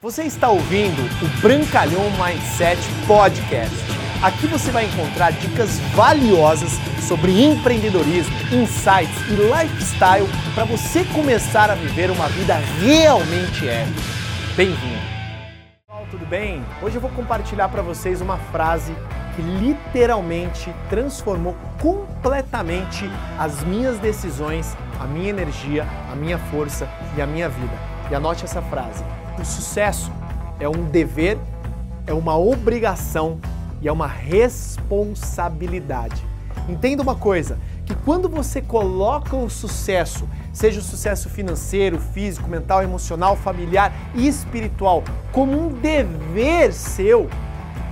Você está ouvindo o Brancalhão Mindset Podcast. Aqui você vai encontrar dicas valiosas sobre empreendedorismo, insights e lifestyle para você começar a viver uma vida realmente épica. Bem-vindo! Pessoal, tudo bem? Hoje eu vou compartilhar para vocês uma frase que literalmente transformou completamente as minhas decisões, a minha energia, a minha força e a minha vida. E anote essa frase o sucesso é um dever, é uma obrigação e é uma responsabilidade. Entenda uma coisa, que quando você coloca o sucesso, seja o sucesso financeiro, físico, mental, emocional, familiar e espiritual, como um dever seu,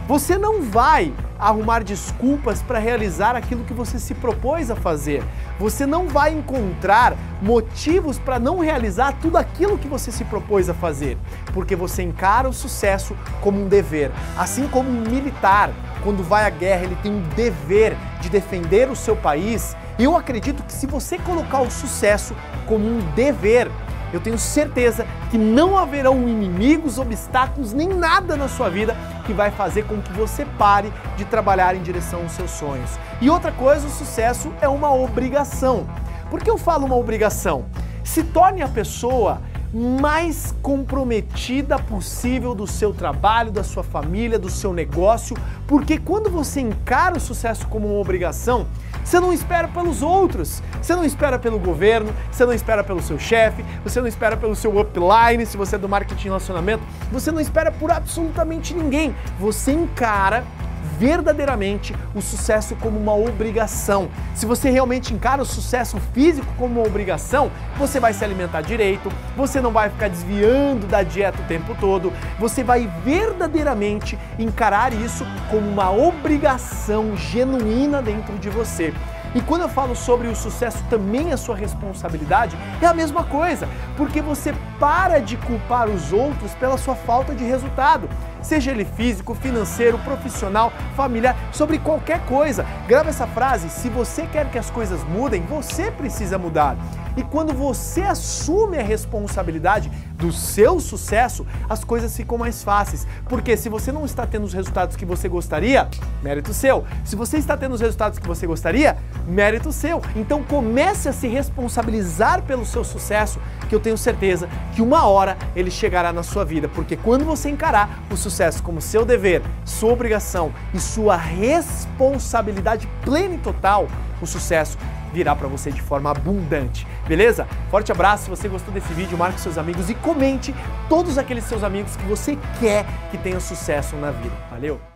você não vai arrumar desculpas para realizar aquilo que você se propôs a fazer. Você não vai encontrar motivos para não realizar tudo aquilo que você se propôs a fazer, porque você encara o sucesso como um dever. Assim como um militar, quando vai à guerra, ele tem um dever de defender o seu país. Eu acredito que se você colocar o sucesso como um dever, eu tenho certeza que não haverão inimigos, obstáculos, nem nada na sua vida que vai fazer com que você pare de trabalhar em direção aos seus sonhos. E outra coisa, o sucesso é uma obrigação. Por que eu falo uma obrigação? Se torne a pessoa mais comprometida possível do seu trabalho, da sua família, do seu negócio, porque quando você encara o sucesso como uma obrigação, você não espera pelos outros, você não espera pelo governo, você não espera pelo seu chefe, você não espera pelo seu upline, se você é do marketing relacionamento, você não espera por absolutamente ninguém. Você encara verdadeiramente o sucesso como uma obrigação. Se você realmente encara o sucesso físico como uma obrigação, você vai se alimentar direito, você não vai ficar desviando da dieta o tempo todo, você vai verdadeiramente encarar isso como uma obrigação genuína dentro de você. E quando eu falo sobre o sucesso também a sua responsabilidade, é a mesma coisa, porque você para de culpar os outros pela sua falta de resultado, seja ele físico, financeiro, profissional, familiar, sobre qualquer coisa. Grava essa frase: se você quer que as coisas mudem, você precisa mudar. E quando você assume a responsabilidade do seu sucesso, as coisas ficam mais fáceis. Porque se você não está tendo os resultados que você gostaria, mérito seu. Se você está tendo os resultados que você gostaria, mérito seu. Então comece a se responsabilizar pelo seu sucesso, que eu tenho certeza que uma hora ele chegará na sua vida. Porque quando você encarar o sucesso como seu dever, sua obrigação e sua responsabilidade plena e total, o sucesso virá para você de forma abundante, beleza? Forte abraço, se você gostou desse vídeo, marque seus amigos e comente todos aqueles seus amigos que você quer que tenham sucesso na vida. Valeu!